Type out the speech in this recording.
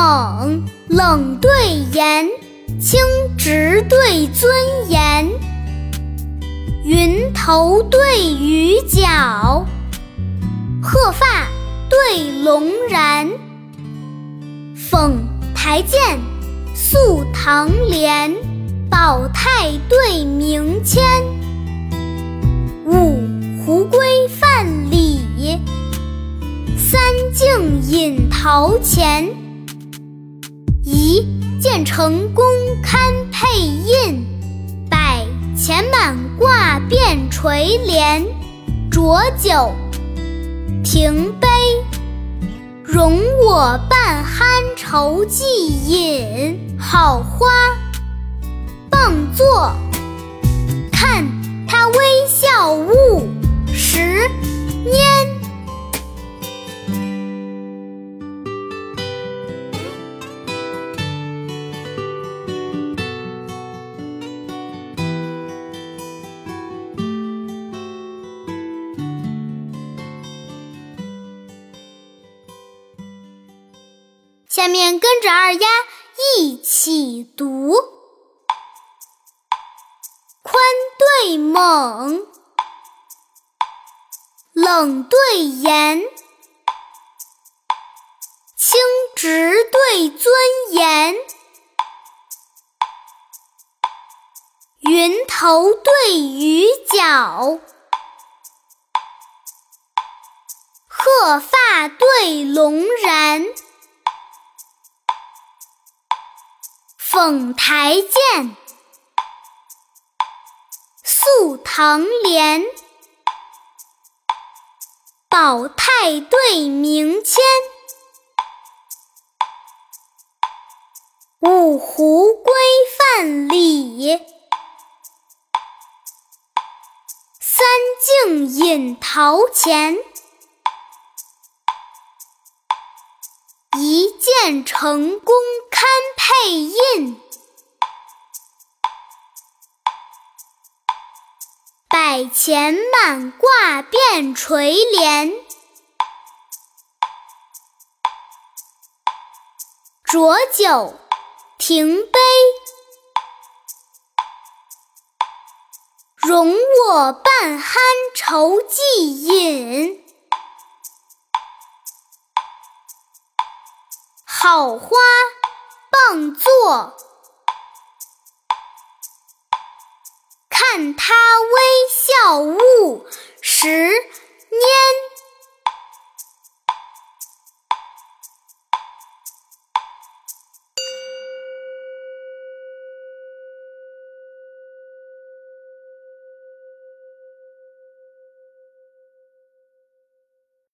冷，冷对严，清直对尊严。云头对雨脚，鹤发对龙髯。凤台剑，素堂帘，宝泰对明谦。五胡归范蠡，三径引陶潜。见成功堪佩印，百钱满挂遍垂帘。浊酒停杯，容我半酣愁既饮。好花傍坐，看他微笑误下面跟着二丫一起读：宽对猛，冷对严，清直对尊严，云头对雨脚，鹤发对龙髯。凤台剑，素堂莲，宝泰对明谦。五湖归范蠡，三径引陶潜。一剑成功堪背印，百钱满挂遍垂帘。浊酒停杯，容我半酣愁既饮。好花傍坐，看他微笑误时。